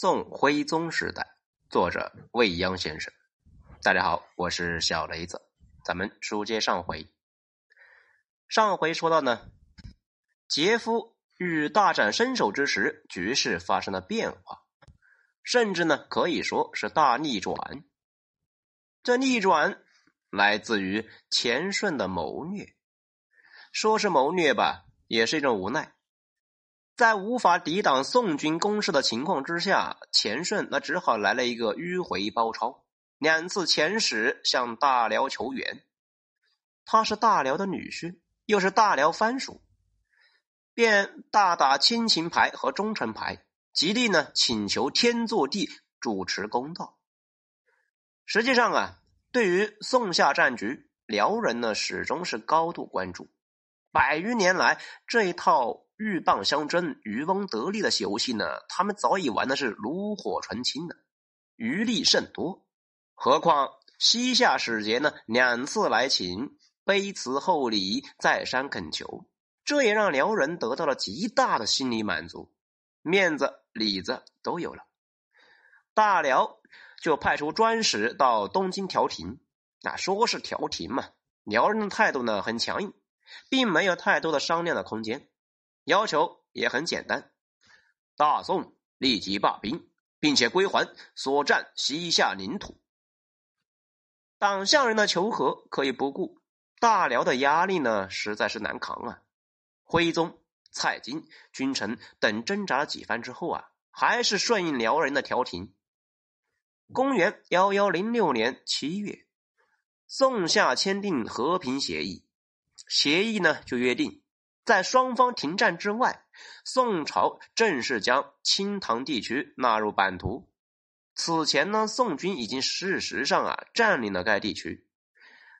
宋徽宗时代，作者未央先生。大家好，我是小雷子。咱们书接上回，上回说到呢，杰夫欲大展身手之时，局势发生了变化，甚至呢可以说是大逆转。这逆转来自于钱顺的谋略，说是谋略吧，也是一种无奈。在无法抵挡宋军攻势的情况之下，钱顺那只好来了一个迂回包抄，两次遣使向大辽求援。他是大辽的女婿，又是大辽藩属，便大打亲情牌和忠诚牌，极力呢请求天作地主持公道。实际上啊，对于宋夏战局，辽人呢始终是高度关注，百余年来这一套。鹬蚌相争、渔翁得利的游戏呢，他们早已玩的是炉火纯青了，余力甚多。何况西夏使节呢，两次来请，卑辞厚礼，再三恳求，这也让辽人得到了极大的心理满足，面子、里子都有了。大辽就派出专使到东京调停，那说是调停嘛，辽人的态度呢很强硬，并没有太多的商量的空间。要求也很简单，大宋立即罢兵，并且归还所占西夏领土。党项人的求和可以不顾，大辽的压力呢，实在是难扛啊。徽宗、蔡京、君臣等挣扎了几番之后啊，还是顺应辽人的调停。公元幺幺零六年七月，宋夏签订和平协议，协议呢就约定。在双方停战之外，宋朝正式将清塘地区纳入版图。此前呢，宋军已经事实上啊占领了该地区。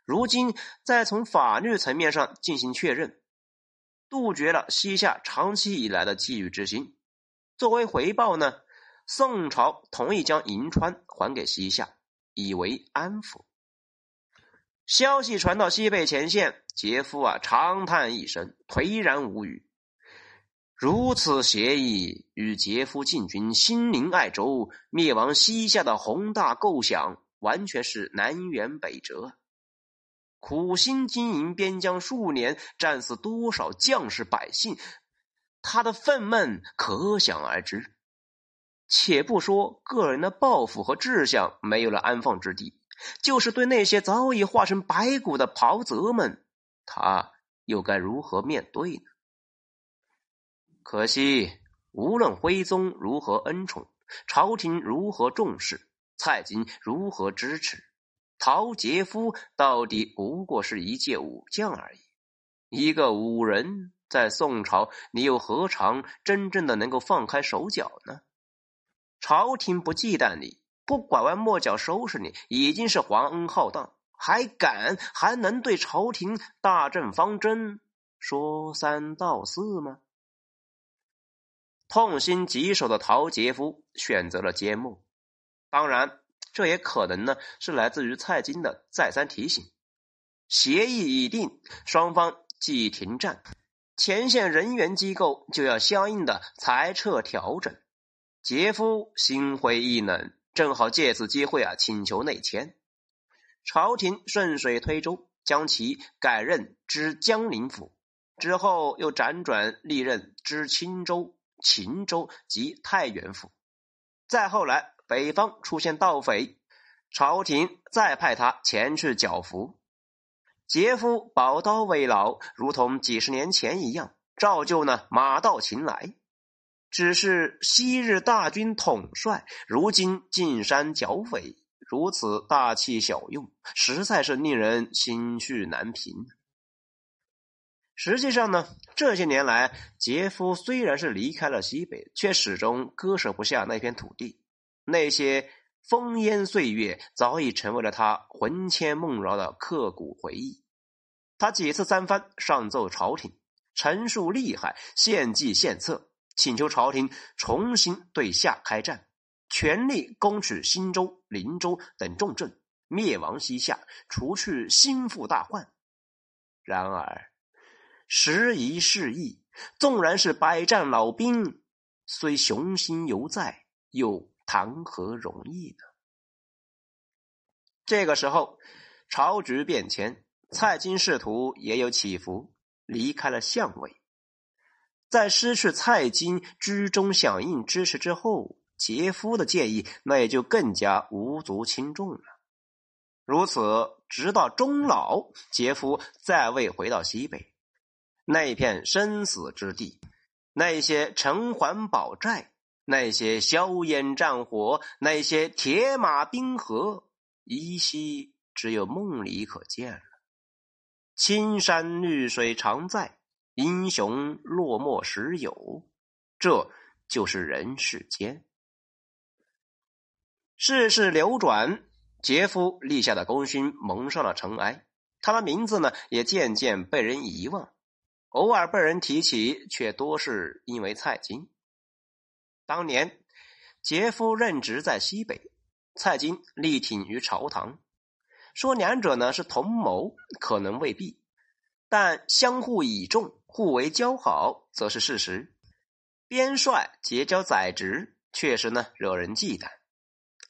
如今再从法律层面上进行确认，杜绝了西夏长期以来的觊觎之心。作为回报呢，宋朝同意将银川还给西夏，以为安抚。消息传到西北前线。杰夫啊，长叹一声，颓然无语。如此协议与杰夫进军兴宁爱州、灭亡西夏的宏大构想，完全是南辕北辙。苦心经营边疆数年，战死多少将士百姓，他的愤懑可想而知。且不说个人的抱负和志向没有了安放之地，就是对那些早已化成白骨的袍泽们。他又该如何面对呢？可惜，无论徽宗如何恩宠，朝廷如何重视，蔡京如何支持，陶杰夫到底不过是一介武将而已。一个武人，在宋朝，你又何尝真正的能够放开手脚呢？朝廷不忌惮你，不拐弯抹角收拾你，已经是皇恩浩荡。还敢还能对朝廷大政方针说三道四吗？痛心疾首的陶杰夫选择了缄默。当然，这也可能呢是来自于蔡京的再三提醒。协议已定，双方即停战，前线人员机构就要相应的裁撤调整。杰夫心灰意冷，正好借此机会啊请求内迁。朝廷顺水推舟，将其改任知江陵府，之后又辗转历任知青州、秦州及太原府。再后来，北方出现盗匪，朝廷再派他前去剿服。杰夫宝刀未老，如同几十年前一样，照旧呢马到擒来。只是昔日大军统帅，如今进山剿匪。如此大器小用，实在是令人心绪难平。实际上呢，这些年来，杰夫虽然是离开了西北，却始终割舍不下那片土地。那些烽烟岁月，早已成为了他魂牵梦绕的刻骨回忆。他几次三番上奏朝廷，陈述利害，献计献策，请求朝廷重新对夏开战。全力攻取新州、灵州等重镇，灭亡西夏，除去心腹大患。然而，时移世易，纵然是百战老兵，虽雄心犹在，又谈何容易呢？这个时候，朝局变迁，蔡京仕途也有起伏，离开了相位。在失去蔡京居中响应支持之后，杰夫的建议那也就更加无足轻重了。如此，直到终老，杰夫再未回到西北那片生死之地，那些城环堡寨，那些硝烟战火，那些铁马冰河，依稀只有梦里可见了。青山绿水常在，英雄落寞时有，这就是人世间。世事流转。杰夫立下的功勋蒙上了尘埃，他的名字呢也渐渐被人遗忘，偶尔被人提起，却多是因为蔡京。当年杰夫任职在西北，蔡京力挺于朝堂，说两者呢是同谋，可能未必，但相互倚重、互为交好，则是事实。边帅结交宰执，确实呢惹人忌惮。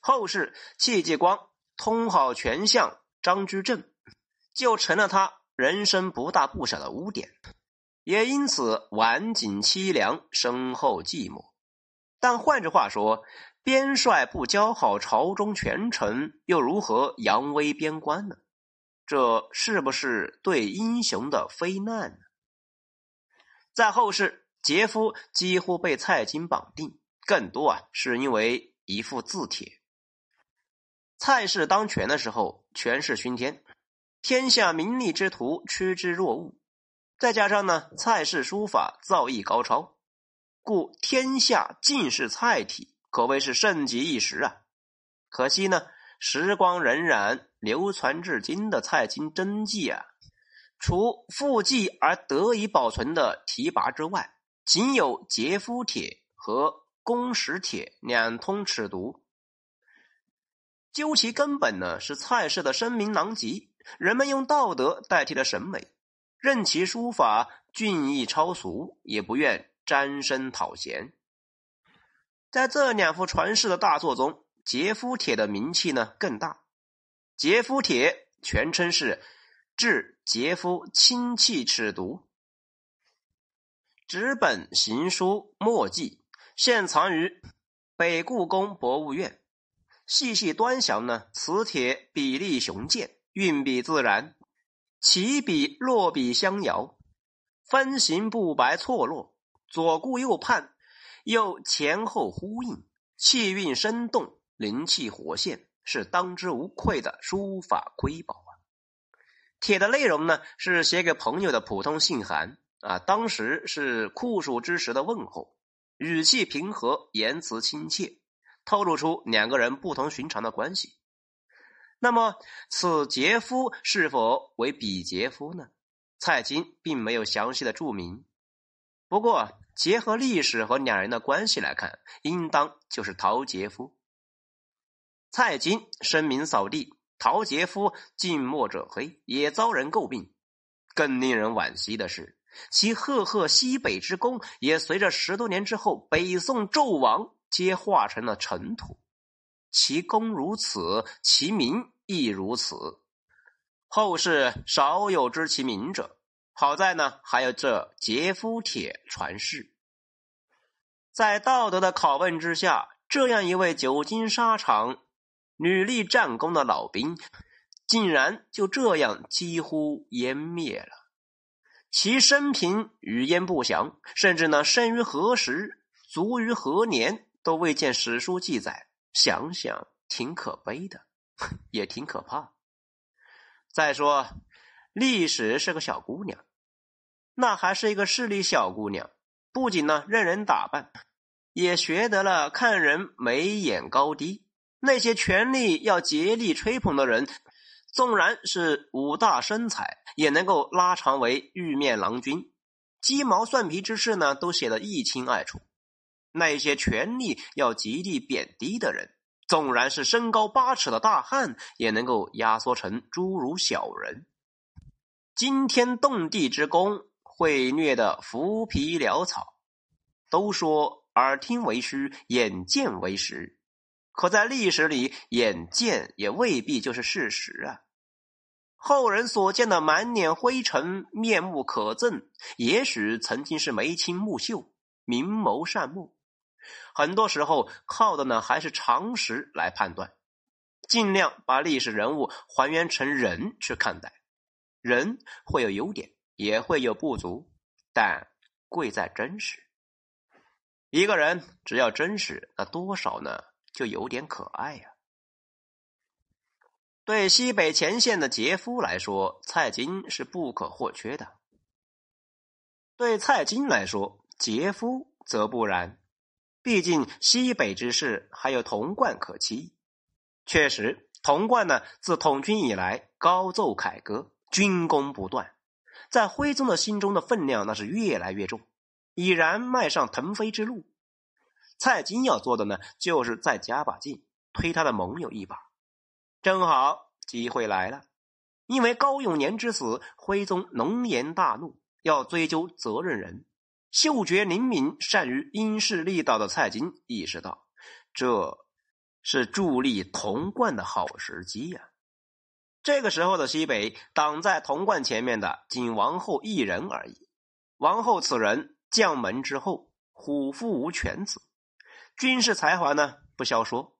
后世戚继光。通好权相张居正，就成了他人生不大不小的污点，也因此晚景凄凉，身后寂寞。但换句话说，边帅不交好朝中权臣，又如何扬威边关呢？这是不是对英雄的非难呢？在后世，杰夫几乎被蔡京绑定，更多啊是因为一副字帖。蔡氏当权的时候，权势熏天，天下名利之徒趋之若鹜。再加上呢，蔡氏书法造诣高超，故天下尽是蔡体，可谓是盛极一时啊。可惜呢，时光荏苒，流传至今的蔡京真迹啊，除附记而得以保存的题跋之外，仅有杰夫帖和公使帖两通尺牍。究其根本呢，是蔡氏的声名狼藉，人们用道德代替了审美，任其书法俊逸超俗，也不愿沾身讨嫌。在这两幅传世的大作中，《杰夫帖》的名气呢更大，《杰夫帖》全称是《致杰夫亲戚尺牍》，纸本行书墨迹，现藏于北故宫博物院。细细端详呢，此帖笔力雄健，运笔自然，起笔落笔相摇，分行不白错落，左顾右盼，又前后呼应，气韵生动，灵气活现，是当之无愧的书法瑰宝！帖的内容呢，是写给朋友的普通信函啊，当时是酷暑之时的问候，语气平和，言辞亲切。透露出两个人不同寻常的关系。那么，此杰夫是否为彼杰夫呢？蔡京并没有详细的注明。不过，结合历史和两人的关系来看，应当就是陶杰夫。蔡京声名扫地，陶杰夫近墨者黑，也遭人诟病。更令人惋惜的是，其赫赫西北之功，也随着十多年之后北宋纣王。皆化成了尘土，其功如此，其名亦如此。后世少有知其名者。好在呢，还有这杰夫帖传世。在道德的拷问之下，这样一位久经沙场、屡立战功的老兵，竟然就这样几乎湮灭了。其生平语焉不详，甚至呢，生于何时，卒于何年？都未见史书记载，想想挺可悲的，也挺可怕。再说，历史是个小姑娘，那还是一个势利小姑娘，不仅呢任人打扮，也学得了看人眉眼高低。那些权力要竭力吹捧的人，纵然是五大身材，也能够拉长为玉面郎君，鸡毛蒜皮之事呢，都写得一清二楚。那些权力要极力贬低的人，纵然是身高八尺的大汉，也能够压缩成诸如小人。惊天动地之功，会虐得浮皮潦草。都说耳听为虚，眼见为实。可在历史里，眼见也未必就是事实啊。后人所见的满脸灰尘、面目可憎，也许曾经是眉清目秀、明眸善目。很多时候，靠的呢还是常识来判断，尽量把历史人物还原成人去看待。人会有优点，也会有不足，但贵在真实。一个人只要真实，那多少呢就有点可爱呀。对西北前线的杰夫来说，蔡京是不可或缺的；对蔡京来说，杰夫则不然。毕竟西北之事还有童贯可期。确实，童贯呢自统军以来高奏凯歌，军功不断，在徽宗的心中的分量那是越来越重，已然迈上腾飞之路。蔡京要做的呢，就是再加把劲，推他的盟友一把。正好机会来了，因为高永年之死，徽宗龙颜大怒，要追究责任人。嗅觉灵敏、善于因势利导的蔡京意识到，这是助力童贯的好时机呀。这个时候的西北，挡在童贯前面的仅王后一人而已。王后此人将门之后，虎父无犬子，军事才华呢不消说，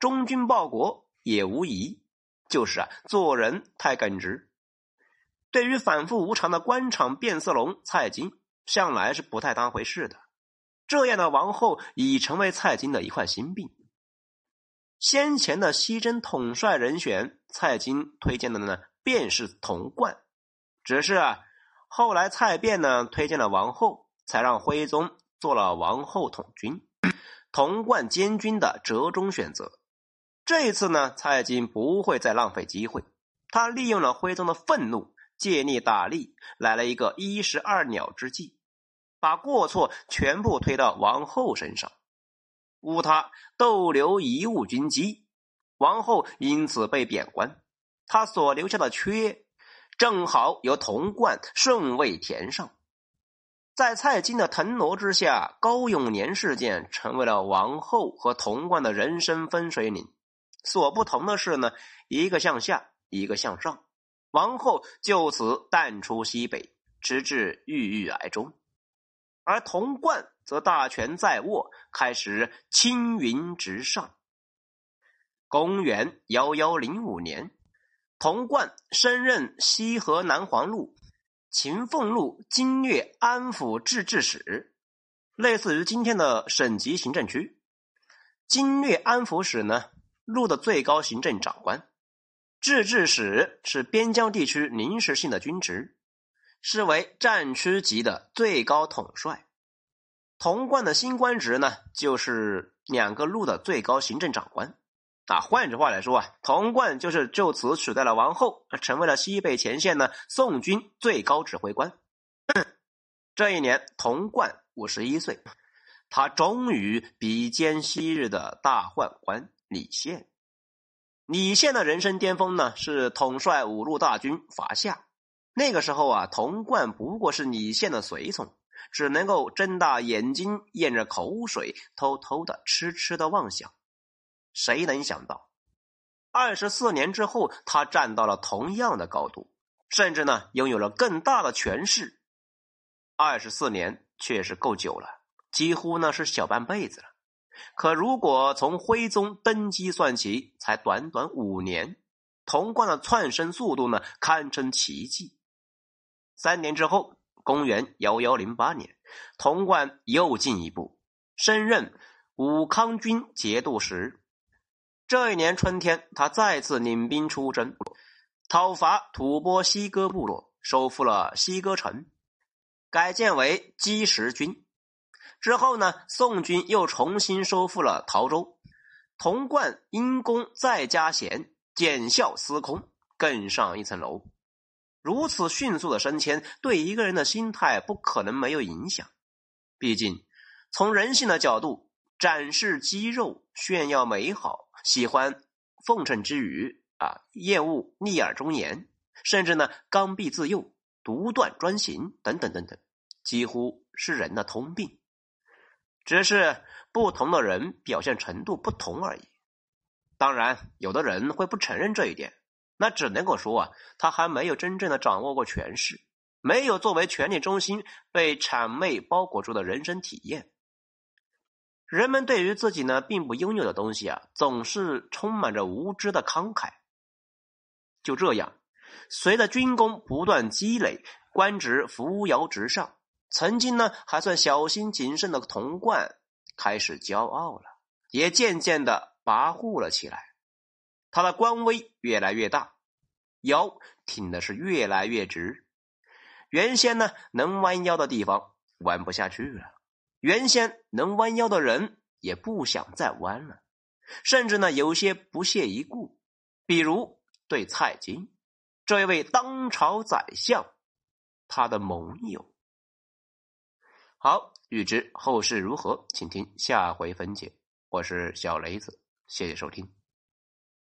忠君报国。也无疑，就是啊，做人太耿直。对于反复无常的官场变色龙蔡京，向来是不太当回事的。这样的王后已成为蔡京的一块心病。先前的西征统帅人选，蔡京推荐的呢，便是童贯。只是啊，后来蔡卞呢推荐了王后，才让徽宗做了王后统军，童贯监军的折中选择。这一次呢，蔡京不会再浪费机会。他利用了徽宗的愤怒，借力打力，来了一个一石二鸟之计，把过错全部推到王后身上，诬他逗留贻误军机，王后因此被贬官。他所留下的缺，正好由童贯顺位填上。在蔡京的腾挪之下，高永年事件成为了王后和童贯的人生分水岭。所不同的是呢，一个向下，一个向上。王后就此淡出西北，直至郁郁而终；而童贯则大权在握，开始青云直上。公元幺幺零五年，童贯升任西河南黄路秦凤路经略安抚制置使，类似于今天的省级行政区。经略安抚使呢？路的最高行政长官，制置使是边疆地区临时性的军职，是为战区级的最高统帅。童贯的新官职呢，就是两个路的最高行政长官。啊，换句话来说啊，童贯就是就此取代了王后，成为了西北前线的宋军最高指挥官。这一年，童贯五十一岁，他终于比肩昔日的大宦官。李宪，李宪的人生巅峰呢是统帅五路大军伐夏。那个时候啊，童贯不过是李宪的随从，只能够睁大眼睛，咽着口水，偷偷的痴痴的妄想。谁能想到，二十四年之后，他站到了同样的高度，甚至呢，拥有了更大的权势。二十四年确实够久了，几乎呢是小半辈子了。可如果从徽宗登基算起，才短短五年，童贯的窜升速度呢，堪称奇迹。三年之后，公元幺幺零八年，童贯又进一步升任武康军节度使。这一年春天，他再次领兵出征，讨伐吐蕃西哥部落，收复了西哥城，改建为积石军。之后呢，宋军又重新收复了陶州，童贯因功再加衔，检校司空，更上一层楼。如此迅速的升迁，对一个人的心态不可能没有影响。毕竟，从人性的角度，展示肌肉、炫耀美好，喜欢奉承之余啊，厌恶逆耳忠言，甚至呢刚愎自用、独断专行等等等等，几乎是人的通病。只是不同的人表现程度不同而已。当然，有的人会不承认这一点，那只能够说啊，他还没有真正的掌握过权势，没有作为权力中心被谄媚包裹住的人生体验。人们对于自己呢并不拥有的东西啊，总是充满着无知的慷慨。就这样，随着军功不断积累，官职扶摇直上，曾经呢还算小心谨慎的童贯开始骄傲了，也渐渐的跋扈了起来。他的官威越来越大，腰挺的是越来越直。原先呢能弯腰的地方弯不下去了。原先能弯腰的人也不想再弯了，甚至呢有些不屑一顾。比如对蔡京这位当朝宰相，他的盟友。好，欲知后事如何，请听下回分解。我是小雷子，谢谢收听。